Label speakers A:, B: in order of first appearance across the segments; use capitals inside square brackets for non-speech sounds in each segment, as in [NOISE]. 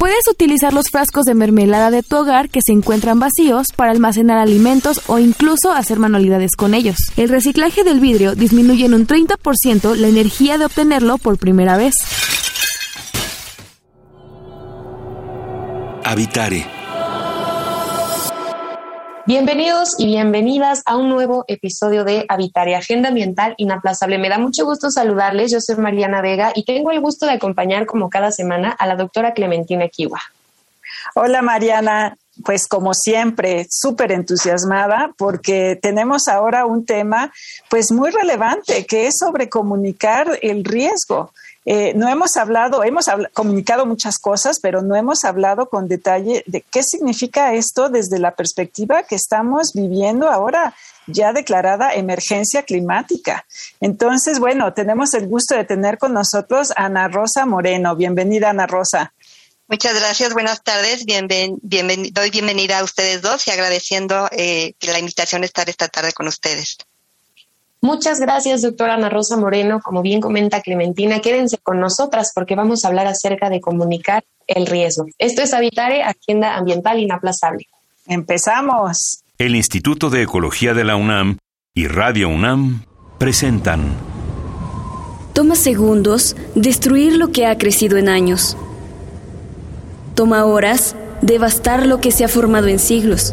A: Puedes utilizar los frascos de mermelada de tu hogar que se encuentran vacíos para almacenar alimentos o incluso hacer manualidades con ellos. El reciclaje del vidrio disminuye en un 30% la energía de obtenerlo por primera vez.
B: Habitare
C: Bienvenidos y bienvenidas a un nuevo episodio de Habitar Agenda Ambiental Inaplazable. Me da mucho gusto saludarles. Yo soy Mariana Vega y tengo el gusto de acompañar como cada semana a la doctora Clementina Kiwa.
D: Hola Mariana, pues como siempre, súper entusiasmada porque tenemos ahora un tema pues muy relevante que es sobre comunicar el riesgo. Eh, no hemos hablado, hemos comunicado muchas cosas, pero no hemos hablado con detalle de qué significa esto desde la perspectiva que estamos viviendo ahora ya declarada emergencia climática. Entonces, bueno, tenemos el gusto de tener con nosotros a Ana Rosa Moreno. Bienvenida, Ana Rosa.
E: Muchas gracias, buenas tardes. doy bienvenida a ustedes dos y agradeciendo eh, la invitación de estar esta tarde con ustedes.
C: Muchas gracias, doctora Ana Rosa Moreno. Como bien comenta Clementina, quédense con nosotras porque vamos a hablar acerca de comunicar el riesgo. Esto es Habitare, Agenda Ambiental Inaplazable.
D: Empezamos.
B: El Instituto de Ecología de la UNAM y Radio UNAM presentan.
F: Toma segundos destruir lo que ha crecido en años. Toma horas devastar lo que se ha formado en siglos.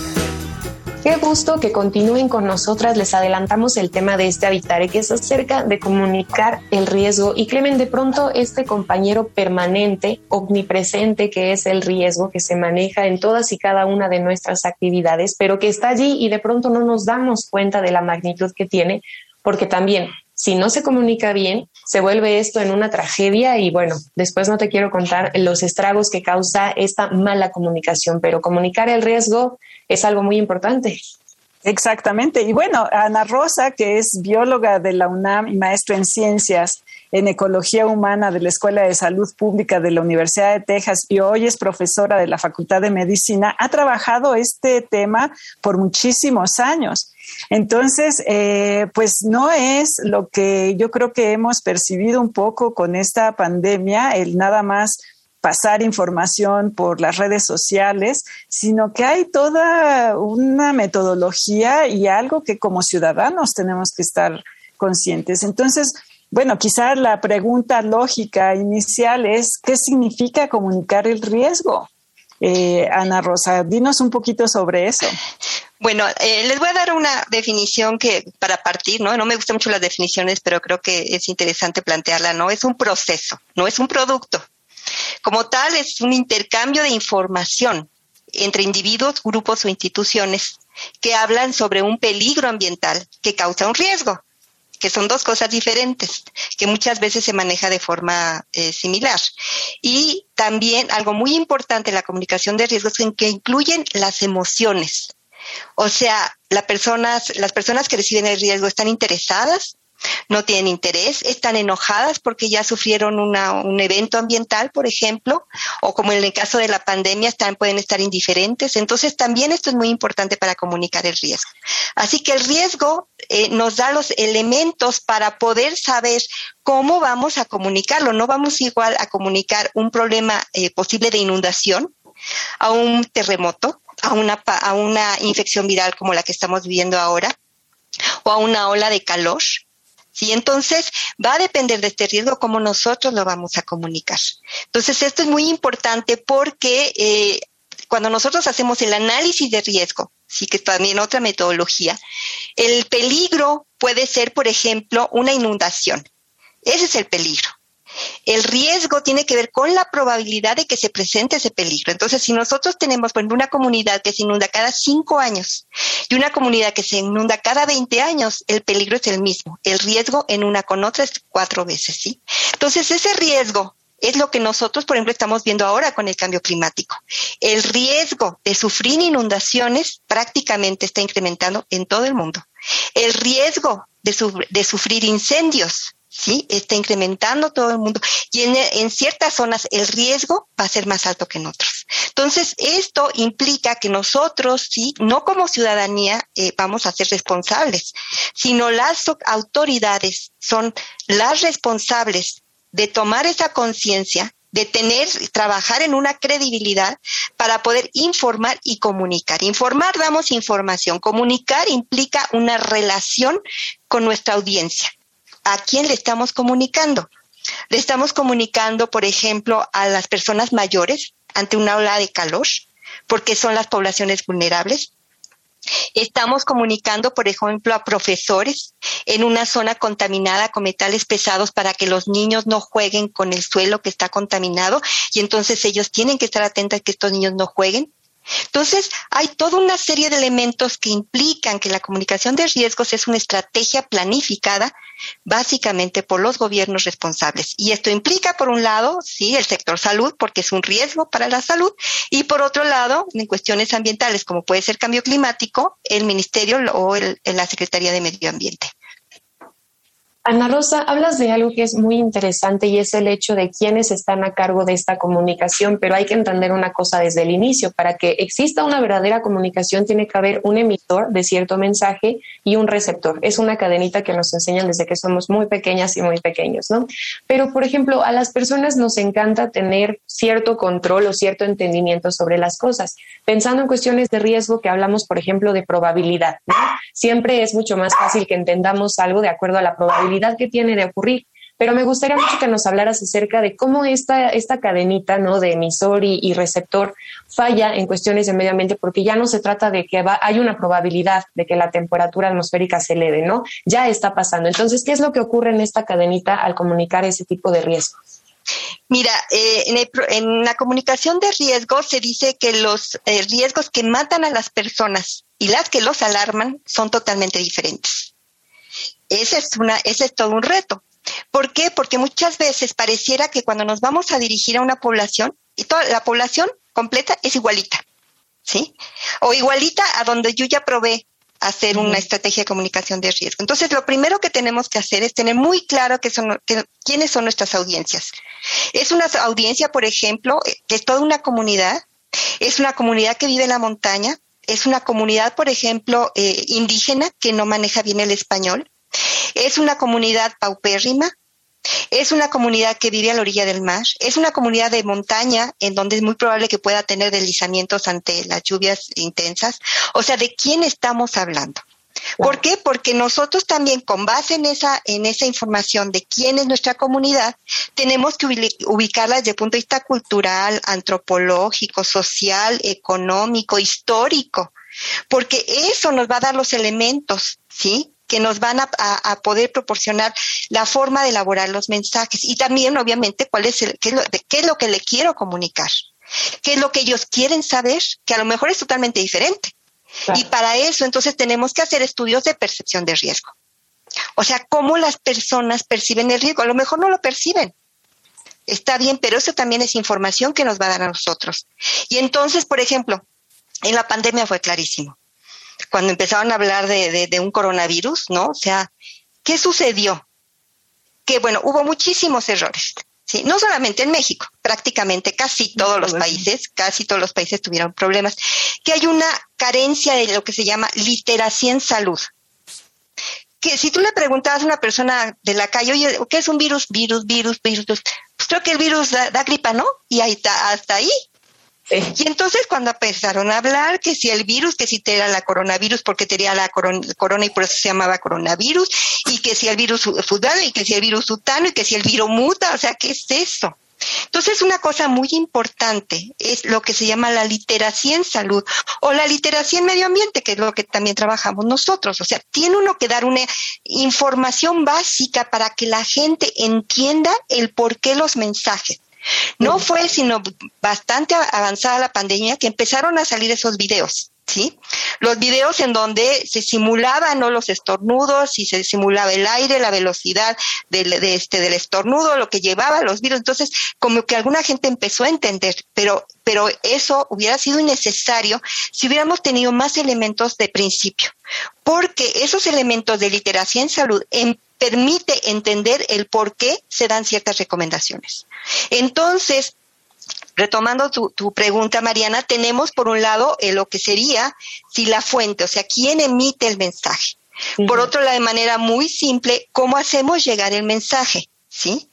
C: Qué gusto que continúen con nosotras. Les adelantamos el tema de este Habitare, que es acerca de comunicar el riesgo. Y Clemen, de pronto este compañero permanente, omnipresente, que es el riesgo que se maneja en todas y cada una de nuestras actividades, pero que está allí y de pronto no nos damos cuenta de la magnitud que tiene, porque también si no se comunica bien, se vuelve esto en una tragedia y bueno, después no te quiero contar los estragos que causa esta mala comunicación, pero comunicar el riesgo es algo muy importante.
D: Exactamente. Y bueno, Ana Rosa, que es bióloga de la UNAM y maestra en ciencias en ecología humana de la Escuela de Salud Pública de la Universidad de Texas y hoy es profesora de la Facultad de Medicina, ha trabajado este tema por muchísimos años. Entonces, eh, pues no es lo que yo creo que hemos percibido un poco con esta pandemia, el nada más pasar información por las redes sociales, sino que hay toda una metodología y algo que como ciudadanos tenemos que estar conscientes. Entonces, bueno, quizás la pregunta lógica inicial es, ¿qué significa comunicar el riesgo? Eh, Ana Rosa, dinos un poquito sobre eso.
E: Bueno, eh, les voy a dar una definición que para partir, ¿no? No me gustan mucho las definiciones, pero creo que es interesante plantearla, ¿no? Es un proceso, no es un producto. Como tal, es un intercambio de información entre individuos, grupos o instituciones que hablan sobre un peligro ambiental que causa un riesgo, que son dos cosas diferentes, que muchas veces se maneja de forma eh, similar. Y también algo muy importante en la comunicación de riesgos es que incluyen las emociones o sea, personas, las personas que reciben el riesgo están interesadas, no tienen interés, están enojadas porque ya sufrieron un evento ambiental, por ejemplo, o como en el caso de la pandemia, pueden estar indiferentes. Entonces, también esto es muy importante para comunicar el riesgo. Así que el riesgo eh, nos da los elementos para poder saber cómo vamos a comunicarlo. No vamos igual a comunicar un problema eh, posible de inundación a un terremoto, a una, a una infección viral como la que estamos viviendo ahora o a una ola de calor. ¿Sí? Entonces, va a depender de este riesgo cómo nosotros lo vamos a comunicar. Entonces, esto es muy importante porque eh, cuando nosotros hacemos el análisis de riesgo, sí que es también otra metodología, el peligro puede ser, por ejemplo, una inundación. Ese es el peligro. El riesgo tiene que ver con la probabilidad de que se presente ese peligro. Entonces, si nosotros tenemos, por ejemplo, una comunidad que se inunda cada cinco años y una comunidad que se inunda cada 20 años, el peligro es el mismo. El riesgo en una con otra es cuatro veces, ¿sí? Entonces, ese riesgo es lo que nosotros, por ejemplo, estamos viendo ahora con el cambio climático. El riesgo de sufrir inundaciones prácticamente está incrementando en todo el mundo. El riesgo de, sufrir incendios ¿sí? Está incrementando todo el mundo y en, ciertas zonas el riesgo va a ser más alto que en otros. Entonces, esto implica que nosotros, ¿sí? No como ciudadanía eh, vamos a ser responsables, sino las autoridades son las responsables de tomar esa conciencia, de tener, trabajar en una credibilidad para poder informar y comunicar. Informar damos información, comunicar implica una relación con nuestra audiencia. ¿A quién le estamos comunicando? Le estamos comunicando, por ejemplo, a las personas mayores ante una ola de calor, porque son las poblaciones vulnerables. Estamos comunicando, por ejemplo, a profesores en una zona contaminada con metales pesados para que los niños no jueguen con el suelo que está contaminado y entonces ellos tienen que estar atentos a que estos niños no jueguen. Entonces, hay toda una serie de elementos que implican que la comunicación de riesgos es una estrategia planificada básicamente por los gobiernos responsables. Y esto implica, por un lado, sí, el sector salud, porque es un riesgo para la salud, y por otro lado, en cuestiones ambientales, como puede ser cambio climático, el Ministerio o la Secretaría de Medio Ambiente.
C: Ana Rosa, hablas de algo que es muy interesante y es el hecho de quiénes están a cargo de esta comunicación, pero hay que entender una cosa desde el inicio. Para que exista una verdadera comunicación tiene que haber un emisor de cierto mensaje y un receptor. Es una cadenita que nos enseñan desde que somos muy pequeñas y muy pequeños, ¿no? Pero, por ejemplo, a las personas nos encanta tener cierto control o cierto entendimiento sobre las cosas. Pensando en cuestiones de riesgo que hablamos, por ejemplo, de probabilidad, Siempre es mucho más fácil que entendamos algo de acuerdo a la probabilidad que tiene de ocurrir. Pero me gustaría mucho que nos hablaras acerca de cómo esta, esta cadenita ¿no? de emisor y, receptor falla en cuestiones de medio ambiente, porque ya no se trata de que va, hay una probabilidad de que la temperatura atmosférica se eleve, ¿no? Ya está pasando. Entonces, ¿qué es lo que ocurre en esta cadenita al comunicar ese tipo de riesgos?
E: Mira, eh, en, la comunicación de riesgos se dice que los eh, riesgos que matan a las personas y las que los alarman son totalmente diferentes. Ese es, una, ese es todo un reto. ¿Por qué? Porque muchas veces pareciera que cuando nos vamos a dirigir a una población, y toda la población completa es igualita, ¿sí? O igualita a donde yo ya probé hacer una estrategia de comunicación de riesgo. Entonces, lo primero que tenemos que hacer es tener muy claro que son, quiénes son nuestras audiencias. Es una audiencia, por ejemplo, que es toda una comunidad, es una comunidad que vive en la montaña, es una comunidad, por ejemplo, eh, indígena que no maneja bien el español, es una comunidad paupérrima, es una comunidad que vive a la orilla del mar, es una comunidad de montaña en donde es muy probable que pueda tener deslizamientos ante las lluvias intensas. O sea, ¿de quién estamos hablando? ¿Por qué? Porque nosotros también, con base en esa, en esa información de quién es nuestra comunidad, tenemos que ubicarla desde el punto de vista cultural, antropológico, social, económico, histórico, porque eso nos va a dar los elementos, ¿sí? Que nos van a, poder proporcionar la forma de elaborar los mensajes y también, obviamente, cuál es el, qué es lo, qué es lo que le quiero comunicar, qué es lo que ellos quieren saber, que a lo mejor es totalmente diferente. Y para eso, entonces, tenemos que hacer estudios de percepción de riesgo. O sea, cómo las personas perciben el riesgo. A lo mejor no lo perciben. Está bien, pero eso también es información que nos va a dar a nosotros. Y entonces, por ejemplo, en la pandemia fue clarísimo cuando empezaron a hablar de, de, un coronavirus, ¿no? O sea, ¿qué sucedió? Que bueno, hubo muchísimos errores. ¿sí? No solamente en México, prácticamente casi todos los países, casi todos los países tuvieron problemas, que hay una carencia de lo que se llama literacia en salud. Que si tú le preguntabas a una persona de la calle, oye, ¿qué es un virus? Virus, virus, virus. Pues creo que el virus da, da gripa, ¿no? Y ahí está, hasta ahí. Y entonces cuando empezaron a hablar que si el virus, que si te era la coronavirus porque tenía la corona, y por eso se llamaba coronavirus, y que si el virus fulano y que si el virus sutano y que si el virus muta, o sea, ¿qué es eso? Entonces, una cosa muy importante es lo que se llama la literacia en salud o la literacia en medio ambiente, que es lo que también trabajamos nosotros. O sea, tiene uno que dar una información básica para que la gente entienda el por qué los mensajes. No fue sino bastante avanzada la pandemia que empezaron a salir esos videos. ¿sí? Los videos en donde se simulaban ¿no? los estornudos y se simulaba el aire, la velocidad del, de este, del estornudo, lo que llevaba los virus. Entonces, como que alguna gente empezó a entender, pero, pero eso hubiera sido innecesario si hubiéramos tenido más elementos de principio, porque esos elementos de literacia en salud en, permite entender el por qué se dan ciertas recomendaciones. Entonces, retomando tu, pregunta, Mariana, tenemos por un lado eh, lo que sería si la fuente, o sea, quién emite el mensaje. Por otro lado, de manera muy simple, cómo hacemos llegar el mensaje, ¿sí?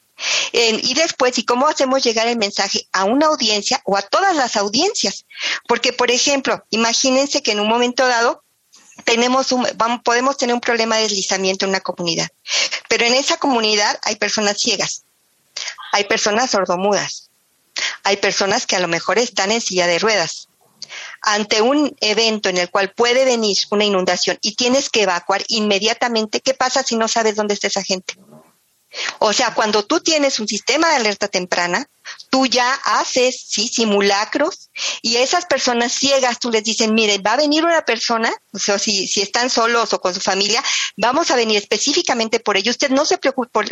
E: y después, ¿y cómo hacemos llegar el mensaje a una audiencia o a todas las audiencias? Porque, por ejemplo, imagínense que en un momento dado tenemos un, vamos, podemos tener un problema de deslizamiento en una comunidad, pero en esa comunidad hay personas ciegas, hay personas sordomudas, hay personas que a lo mejor están en silla de ruedas. Ante un evento en el cual puede venir una inundación y tienes que evacuar inmediatamente, ¿qué pasa si no sabes dónde está esa gente? O sea, cuando tú tienes un sistema de alerta temprana, tú ya haces, sí, simulacros y esas personas ciegas, tú les dices, mire, va a venir una persona, o sea, si, si están solos o con su familia, vamos a venir específicamente por ello. Usted no se preocupe por,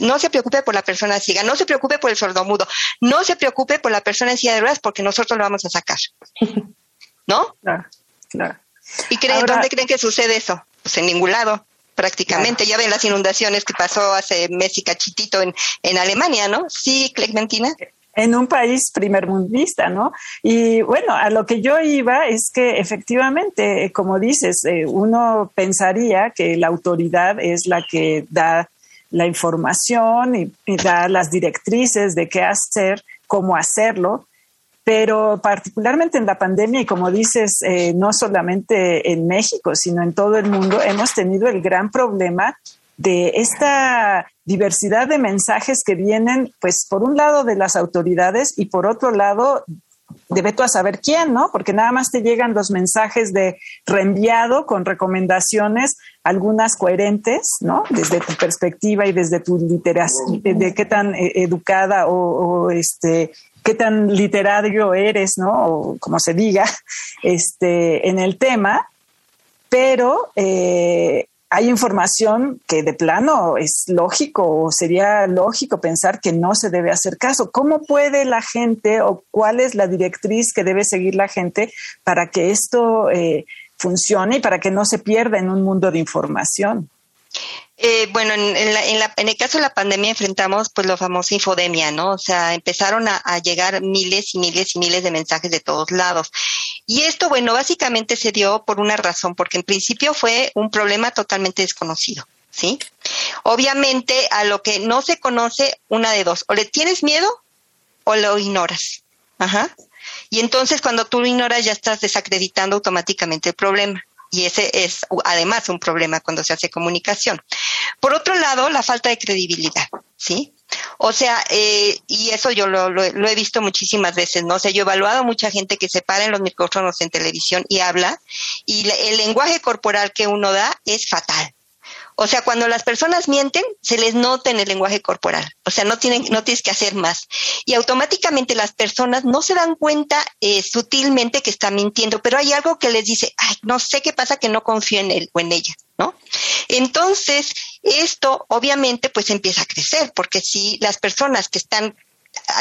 E: no se preocupe por la persona ciega, no se preocupe por el sordomudo, no se preocupe por la persona en silla de ruedas porque nosotros lo vamos a sacar. [LAUGHS] ¿No?
D: Claro, claro.
E: ¿Y creen, dónde creen que sucede eso? Pues en ningún lado prácticamente. Ya ven las inundaciones que pasó hace mes y cachitito en, en Alemania, ¿no? Sí, Clementina.
D: En un país primermundista, ¿no? Y bueno, a lo que yo iba es que efectivamente, como dices, eh, uno pensaría que la autoridad es la que da la información y da las directrices de qué hacer, cómo hacerlo, pero particularmente en la pandemia y como dices, eh, no solamente en México, sino en todo el mundo, hemos tenido el gran problema de esta diversidad de mensajes que vienen, pues, por un lado de las autoridades y por otro lado de veto a saber quién, ¿no? Porque nada más te llegan los mensajes de reenviado con recomendaciones, algunas coherentes, ¿no? Desde tu perspectiva y desde tu literación, de, qué tan eh, educada o, este qué tan literario eres, ¿no? O como se diga, [LAUGHS] este, en el tema, pero eh, hay información que de plano es lógico o sería lógico pensar que no se debe hacer caso. ¿Cómo puede la gente o cuál es la directriz que debe seguir la gente para que esto eh, funcione y para que no se pierda en un mundo de información?
E: Eh, bueno, en, el caso de la pandemia enfrentamos pues lo famoso infodemia, ¿no? O sea, empezaron a, llegar miles y miles y miles de mensajes de todos lados. Y esto, bueno, básicamente se dio por una razón, porque en principio fue un problema totalmente desconocido, ¿sí? Obviamente a lo que no se conoce, una de dos, o le tienes miedo o lo ignoras. Ajá. Y entonces cuando tú lo ignoras ya estás desacreditando automáticamente el problema y ese es además un problema cuando se hace comunicación. Por otro lado, la falta de credibilidad, ¿sí? O sea, eh, y eso yo lo, he visto muchísimas veces, ¿no? O sea, yo he evaluado a mucha gente que se para en los micrófonos en televisión y habla, y el lenguaje corporal que uno da es fatal. O sea, cuando las personas mienten, se les nota en el lenguaje corporal. O sea, no tienen, no tienes que hacer más. Y automáticamente las personas no se dan cuenta eh, sutilmente que están mintiendo, pero hay algo que les dice, ay, no sé qué pasa que no confío en él o en ella, ¿no? Entonces, esto obviamente pues empieza a crecer, porque si las personas que están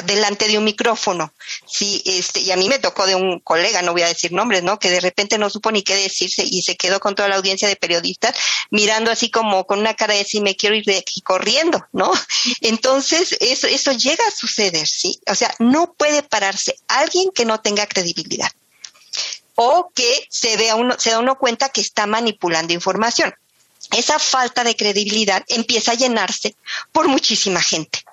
E: delante de un micrófono. Sí, este, y a mí me tocó de un colega, no voy a decir nombres, ¿no? Que de repente no supo ni qué decirse y se quedó con toda la audiencia de periodistas mirando así como con una cara de si me quiero ir de aquí corriendo, ¿no? [LAUGHS] Entonces, eso, eso llega a suceder, ¿sí? O sea, no puede pararse alguien que no tenga credibilidad o que se vea uno, se da uno cuenta que está manipulando información. Esa falta de credibilidad empieza a llenarse por muchísima gente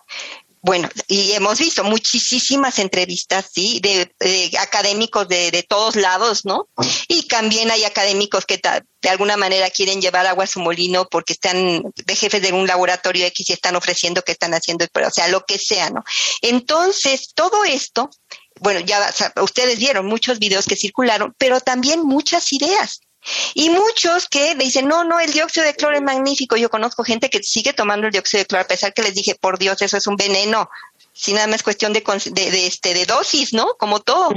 E: bueno, y hemos visto muchísimas entrevistas, sí, de, académicos de, de, todos lados, ¿no? Y también hay académicos que de alguna manera quieren llevar agua a su molino porque están de jefes de un laboratorio X y están ofreciendo que están haciendo, o sea, lo que sea, ¿no? Entonces, todo esto, bueno, ya ustedes vieron muchos videos que circularon, pero también muchas ideas. Y muchos que dicen, no, no, el dióxido de cloro es magnífico. Yo conozco gente que sigue tomando el dióxido de cloro a pesar que les dije, por Dios, eso es un veneno si nada más cuestión de, de, este, de dosis, ¿no? Como todo,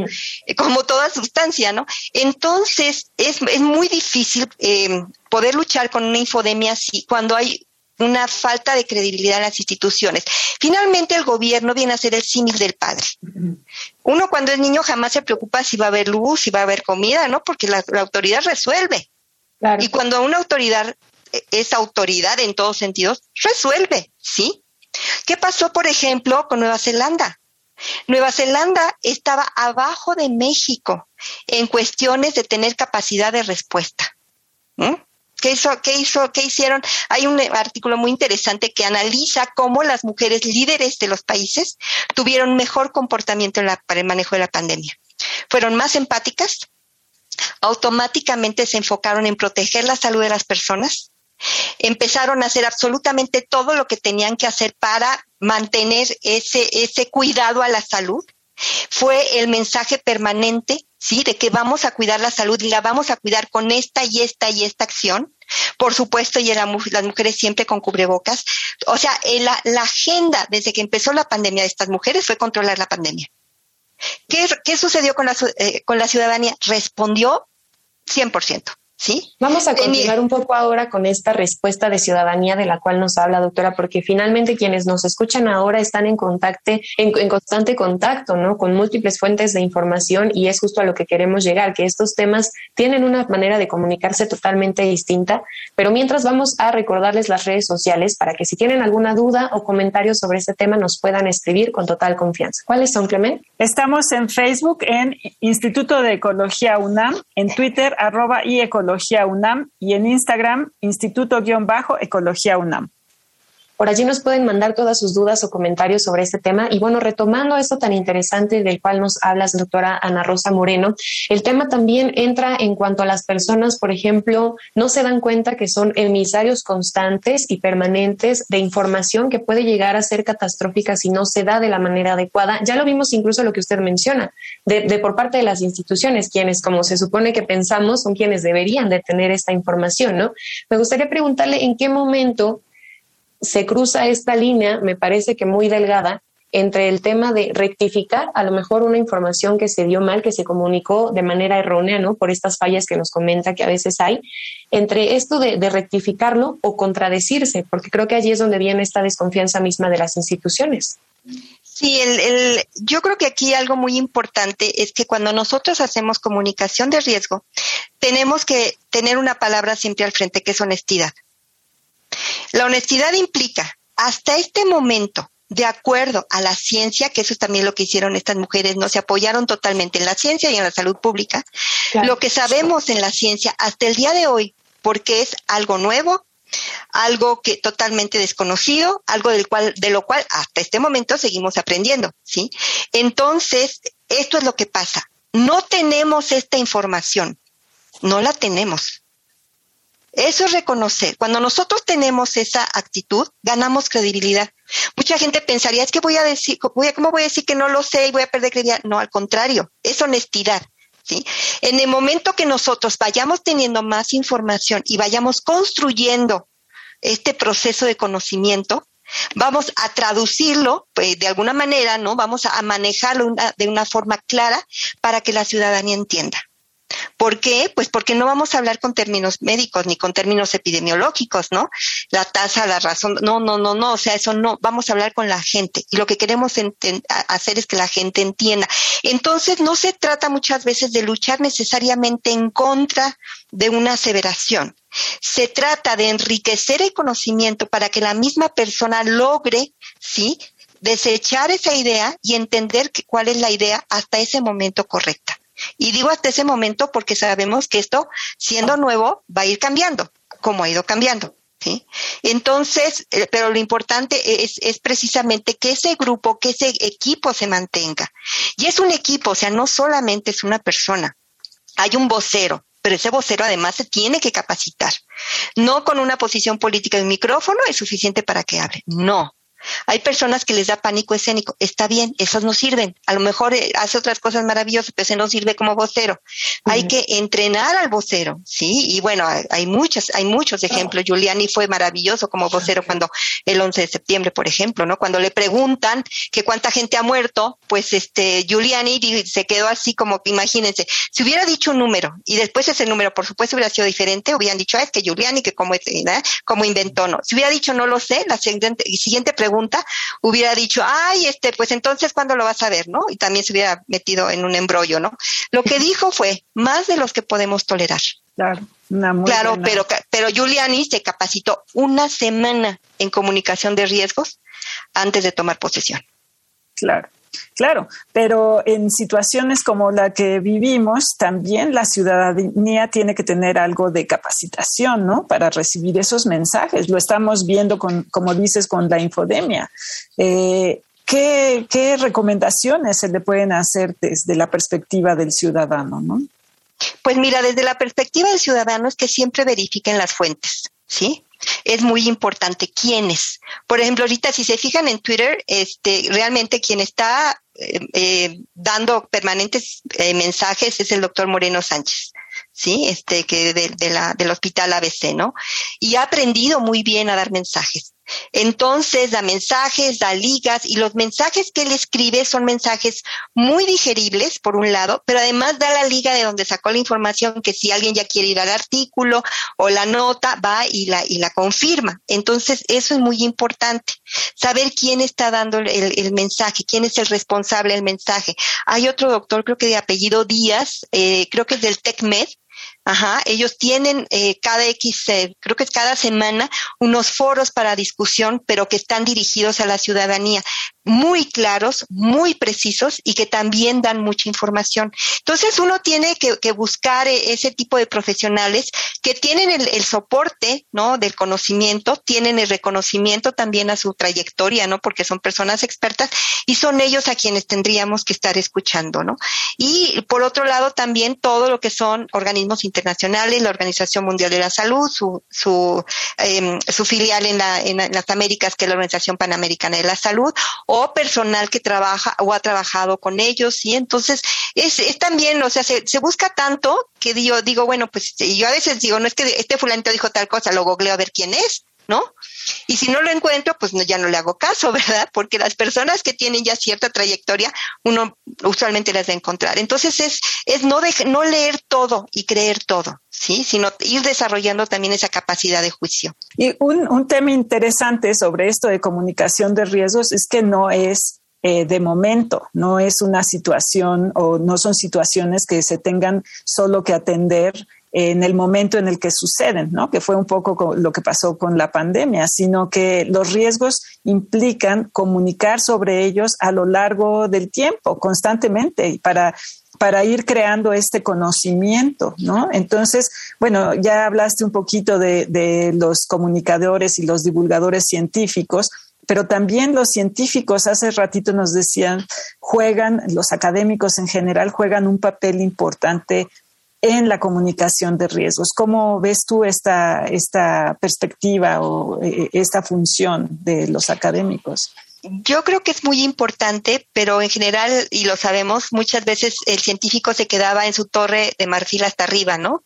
E: como toda sustancia, ¿no? Entonces, es, es muy difícil eh, poder luchar con una infodemia así cuando hay una falta de credibilidad en las instituciones. Finalmente, el gobierno viene a ser el símil del padre. Uno cuando es niño jamás se preocupa si va a haber luz, si va a haber comida, ¿no? Porque la, autoridad resuelve. Y cuando una autoridad eh, es autoridad en todos sentidos, resuelve, ¿sí? ¿Qué pasó, por ejemplo, con Nueva Zelanda? Nueva Zelanda estaba abajo de México en cuestiones de tener capacidad de respuesta. ¿Qué, hizo, qué, hizo, ¿Qué hicieron? Hay un artículo muy interesante que analiza cómo las mujeres líderes de los países tuvieron mejor comportamiento para el manejo de la pandemia. Fueron más empáticas, automáticamente se enfocaron en proteger la salud de las personas, empezaron a hacer absolutamente todo lo que tenían que hacer para mantener ese cuidado a la salud. Fue el mensaje permanente, ¿sí? De que vamos a cuidar la salud y la vamos a cuidar con esta y esta y esta acción. Por supuesto, y las mujeres siempre con cubrebocas. O sea, eh, la, agenda desde que empezó la pandemia de estas mujeres fue controlar la pandemia. ¿Qué, qué sucedió con la, eh, con la ciudadanía? Respondió 100%. ¿Sí?
C: Vamos a continuar un poco ahora con esta respuesta de ciudadanía de la cual nos habla, doctora, porque finalmente quienes nos escuchan ahora están en contacto, en, constante contacto, ¿no? Con múltiples fuentes de información y es justo a lo que queremos llegar, que estos temas tienen una manera de comunicarse totalmente distinta, pero mientras vamos a recordarles las redes sociales para que si tienen alguna duda o comentario sobre este tema nos puedan escribir con total confianza. ¿Cuáles son, Clement?
D: Estamos en Facebook en Instituto de Ecología UNAM, en Twitter arroba y Ecología Ecología UNAM y en Instagram Instituto-Ecología UNAM.
C: Por allí nos pueden mandar todas sus dudas o comentarios sobre este tema. Y bueno, retomando esto tan interesante del cual nos hablas, doctora Ana Rosa Moreno, el tema también entra en cuanto a las personas, por ejemplo, no se dan cuenta que son emisarios constantes y permanentes de información que puede llegar a ser catastrófica si no se da de la manera adecuada. Ya lo vimos incluso lo que usted menciona, de, de por parte de las instituciones, quienes, como se supone que pensamos, son quienes deberían de tener esta información, ¿no? Me gustaría preguntarle en qué momento se cruza esta línea, me parece que muy delgada, entre el tema de rectificar a lo mejor una información que se dio mal, que se comunicó de manera errónea, ¿no? Por estas fallas que nos comenta que a veces hay, entre esto de, rectificarlo o contradecirse, porque creo que allí es donde viene esta desconfianza misma de las instituciones.
E: Sí, el, yo creo que aquí algo muy importante es que cuando nosotros hacemos comunicación de riesgo, tenemos que tener una palabra siempre al frente, que es honestidad. La honestidad implica, hasta este momento, de acuerdo a la ciencia, que eso es también lo que hicieron estas mujeres, no se apoyaron totalmente en la ciencia y en la salud pública, lo que sabemos en la ciencia hasta el día de hoy, porque es algo nuevo, algo que totalmente desconocido, algo del cual, de lo cual hasta este momento seguimos aprendiendo, ¿sí? Entonces, esto es lo que pasa. No tenemos esta información, no la tenemos. Eso es reconocer. Cuando nosotros tenemos esa actitud, ganamos credibilidad. Mucha gente pensaría, es que voy a decir, voy a, ¿cómo voy a decir que no lo sé y voy a perder credibilidad? No, al contrario, es honestidad. ¿sí? En el momento que nosotros vayamos teniendo más información y vayamos construyendo este proceso de conocimiento, vamos a traducirlo pues, de alguna manera, ¿no? Vamos a manejarlo de una forma clara para que la ciudadanía entienda. ¿Por qué? Pues porque no vamos a hablar con términos médicos ni con términos epidemiológicos, ¿no? La tasa, la razón, no, no, no, no, o sea, eso no, vamos a hablar con la gente y lo que queremos hacer es que la gente entienda. Entonces, no se trata muchas veces de luchar necesariamente en contra de una aseveración. Se trata de enriquecer el conocimiento para que la misma persona logre, ¿sí? desechar esa idea y entender cuál es la idea hasta ese momento correcta. Y digo hasta ese momento porque sabemos que esto, siendo nuevo, va a ir cambiando, como ha ido cambiando. ¿sí? Entonces, eh, pero lo importante es, es precisamente que ese grupo, que ese equipo se mantenga. Y es un equipo, o sea, no solamente es una persona, hay un vocero, pero ese vocero además se tiene que capacitar. No con una posición política de micrófono es suficiente para que hable. No, hay personas que les da pánico escénico. Está bien, esas no sirven. A lo mejor eh, hace otras cosas maravillosas, pero ese no sirve como vocero. Hay que entrenar al vocero, ¿sí? Y bueno, hay, muchas, hay muchos ejemplos. Giuliani fue maravilloso como vocero cuando el 11 de septiembre, por ejemplo, ¿no? Cuando le preguntan que cuánta gente ha muerto, pues este Giuliani se quedó así como, imagínense, si hubiera dicho un número y después ese número, por supuesto, hubiera sido diferente, hubieran dicho, ah, es que Giuliani, que como, como inventó, ¿no? Si hubiera dicho, no lo sé, la siguiente, siguiente pregunta pregunta, hubiera dicho, ay, este, pues entonces, ¿cuándo lo vas a ver? ¿No? Y también se hubiera metido en un embrollo, ¿no? Lo que dijo fue, más de los que podemos tolerar.
D: Claro,
E: claro pero, pero Giuliani se capacitó una semana en comunicación de riesgos antes de tomar posesión.
D: Claro. Claro, pero en situaciones como la que vivimos, también la ciudadanía tiene que tener algo de capacitación, ¿no? Para recibir esos mensajes. Lo estamos viendo con, como dices, con la infodemia. Eh, ¿qué, ¿Qué recomendaciones se le pueden hacer desde la perspectiva del ciudadano, no?
E: Pues mira, desde la perspectiva del ciudadano es que siempre verifiquen las fuentes, ¿sí? es muy importante quiénes. Por ejemplo, ahorita si se fijan en Twitter, este, realmente quien está eh, eh, dando permanentes eh, mensajes es el doctor Moreno Sánchez. ¿Sí? Este, que del hospital ABC, ¿no? Y ha aprendido muy bien a dar mensajes. Entonces da mensajes, da ligas y los mensajes que él escribe son mensajes muy digeribles, por un lado, pero además da la liga de donde sacó la información que si alguien ya quiere ir al artículo o la nota, va y la, y la confirma. Entonces eso es muy importante, saber quién está dando el, el mensaje, quién es el responsable del mensaje. Hay otro doctor, creo que de apellido Díaz, eh, creo que es del TECMED, Ajá, ellos tienen eh, cada X, eh, creo que es cada semana, unos foros para discusión, pero que están dirigidos a la ciudadanía muy claros, muy precisos y que también dan mucha información. Entonces uno tiene que, buscar eh, ese tipo de profesionales que tienen el, soporte, ¿no? Del conocimiento, tienen el reconocimiento también a su trayectoria, ¿no? Porque son personas expertas y son ellos a quienes tendríamos que estar escuchando, ¿no? Y por otro lado también todo lo que son organismos internacionales, la Organización Mundial de la Salud, su, su, em, su filial en, la, en las Américas, que es la Organización Panamericana de la Salud, o personal que trabaja o ha trabajado con ellos, y entonces es, es también, o sea, se, se busca tanto que digo, digo, bueno, pues yo a veces digo, no es que este fulanito dijo tal cosa, lo googleo a ver quién es, ¿no? Y si no lo encuentro, pues ya no le hago caso, [LAUGHS] ¿verdad? Porque las personas que tienen ya cierta trayectoria, uno usualmente las va a encontrar. Entonces es, es no, de, no leer todo y creer todo, ¿sí? Sino ir desarrollando también esa capacidad de juicio.
D: Y un, un tema interesante sobre esto de comunicación de riesgos es que no es eh, de momento, no es una situación o no son situaciones que se tengan solo que atender en el momento en el que suceden, ¿no? que fue un poco lo que pasó con la pandemia, sino que los riesgos implican comunicar sobre ellos a lo largo del tiempo, constantemente, para para ir creando este conocimiento, ¿no? Entonces, bueno, ya hablaste un poquito de, de los comunicadores y los divulgadores científicos, pero también los científicos, hace ratito nos decían, juegan, los académicos en general juegan un papel importante en la comunicación de riesgos. ¿Cómo ves tú esta, esta perspectiva o eh, esta función de los académicos?
E: Yo creo que es muy importante, pero en general, y lo sabemos, muchas veces el científico se quedaba en su torre de marfil hasta arriba, ¿no?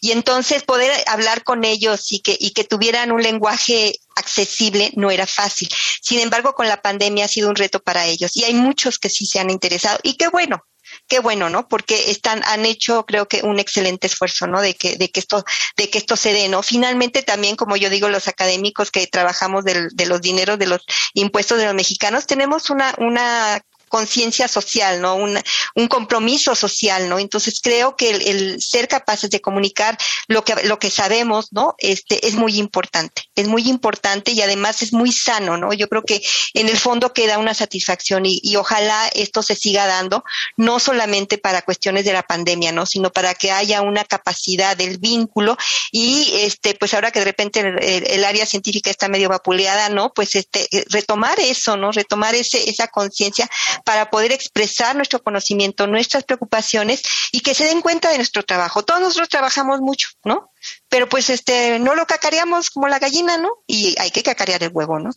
E: Y entonces poder hablar con ellos y que, y que tuvieran un lenguaje accesible no era fácil. Sin embargo, con la pandemia ha sido un reto para ellos y hay muchos que sí se han interesado y qué bueno, qué bueno, ¿no? Porque están, han hecho, creo que, un excelente esfuerzo, ¿no? De que, de que esto, de que esto se dé, ¿no? Finalmente también, como yo digo, los académicos que trabajamos del, de los dineros de los impuestos de los mexicanos, tenemos una, una conciencia social, ¿no? Un, un, compromiso social, ¿no? Entonces creo que el, ser capaces de comunicar lo que, lo que sabemos, ¿no? Este, es muy importante, es muy importante y además es muy sano, ¿no? Yo creo que en el fondo queda una satisfacción y, ojalá esto se siga dando, no solamente para cuestiones de la pandemia, ¿no? Sino para que haya una capacidad del vínculo y, este, pues ahora que de repente el, el área científica está medio vapuleada, ¿no? Pues este, retomar eso, ¿no? Retomar ese, esa conciencia para poder expresar nuestro conocimiento, nuestras preocupaciones y que se den cuenta de nuestro trabajo. Todos nosotros trabajamos mucho, ¿no? Pero pues este, no lo cacareamos como la gallina, ¿no? Y hay que cacarear el huevo, ¿no?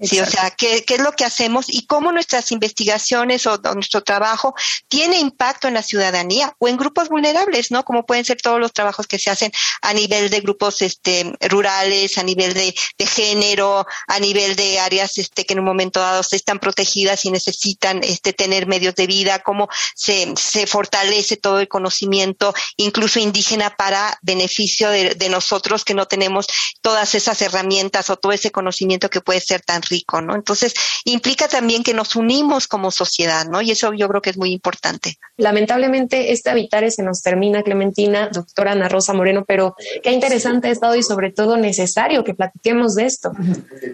E: Sí, o sea, ¿qué, ¿qué, es lo que hacemos y cómo nuestras investigaciones o, nuestro trabajo tiene impacto en la ciudadanía o en grupos vulnerables, ¿no? Como pueden ser todos los trabajos que se hacen a nivel de grupos este, rurales, a nivel de, de género, a nivel de áreas este, que en un momento dado están protegidas y necesitan este, tener medios de vida, cómo se, se fortalece todo el conocimiento, incluso indígena, para beneficio de, de nosotros que no tenemos todas esas herramientas o todo ese conocimiento que puede ser tan rico, ¿no? Entonces, implica también que nos unimos como sociedad, ¿no? Y eso yo creo que es muy importante.
C: Lamentablemente, este Habitare se nos termina, Clementina, doctora Ana Rosa Moreno, pero qué interesante ha estado y sobre todo necesario que platiquemos de esto.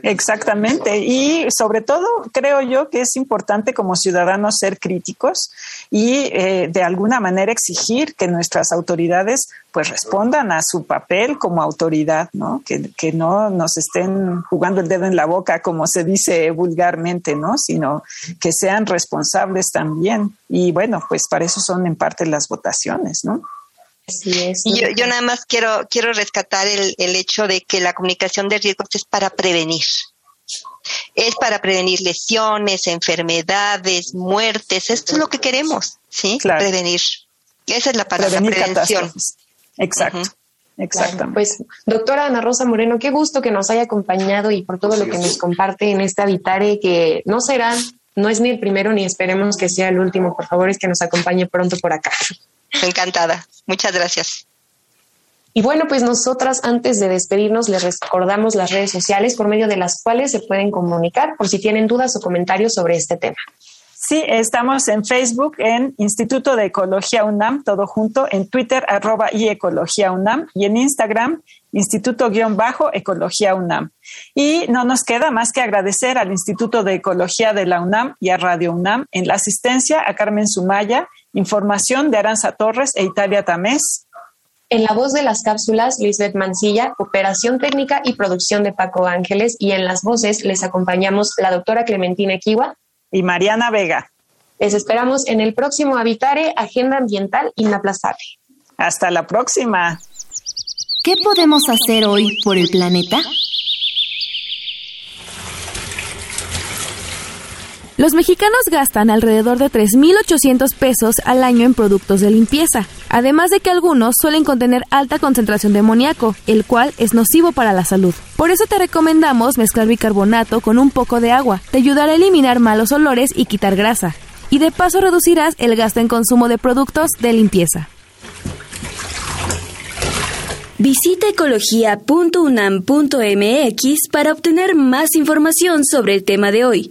D: Exactamente. Y sobre todo, creo yo que es importante como ciudadanos ser críticos y eh, de alguna manera exigir que nuestras autoridades pues respondan a su papel como autoridad, ¿no? Que, que no nos estén jugando el dedo en la boca, como se dice vulgarmente, ¿no? Sino que sean responsables también. Y bueno, pues para eso son en parte las votaciones, ¿no?
E: Así es. Y yo, yo, nada más quiero, quiero rescatar el, el hecho de que la comunicación de riesgos es para prevenir. Es para prevenir lesiones, enfermedades, muertes. Esto es lo que queremos, ¿sí?
D: Claro.
E: Prevenir. Esa es la palabra,
D: prevenir
E: prevención.
D: Catástrofes. Exacto. Uh -huh. Exacto.
C: Claro, pues, doctora Ana Rosa Moreno, qué gusto que nos haya acompañado y por todo lo que nos comparte en este Habitare, que no será, no es ni el primero ni esperemos que sea el último. Por favor, es que nos acompañe pronto por acá.
E: Encantada. Muchas gracias.
C: Y bueno, pues nosotras antes de despedirnos les recordamos las redes sociales por medio de las cuales se pueden comunicar por si tienen dudas o comentarios sobre este tema.
D: Sí, estamos en Facebook, en Instituto de Ecología UNAM, todo junto, en Twitter, arroba y Ecología UNAM, y en Instagram, Instituto-Ecología UNAM. Y no nos queda más que agradecer al Instituto de Ecología de la UNAM y a Radio UNAM en la asistencia a Carmen Sumaya, información de Aranza Torres e Italia Tamés.
C: En la voz de las cápsulas, Lisbeth Mancilla, operación técnica y producción de Paco Ángeles, y en las voces les acompañamos la doctora Clementina Equiwa
D: y Mariana Vega.
C: Les esperamos en el próximo Habitare Agenda Ambiental Inaplazable.
D: Hasta la próxima.
F: ¿Qué podemos hacer hoy por el planeta?
A: Los mexicanos gastan alrededor de 3.800 pesos al año en productos de limpieza, además de que algunos suelen contener alta concentración de amoníaco, el cual es nocivo para la salud. Por eso te recomendamos mezclar bicarbonato con un poco de agua, te ayudará a eliminar malos olores y quitar grasa, y de paso reducirás el gasto en consumo de productos de limpieza.
F: Visita ecología.unam.mx para obtener más información sobre el tema de hoy.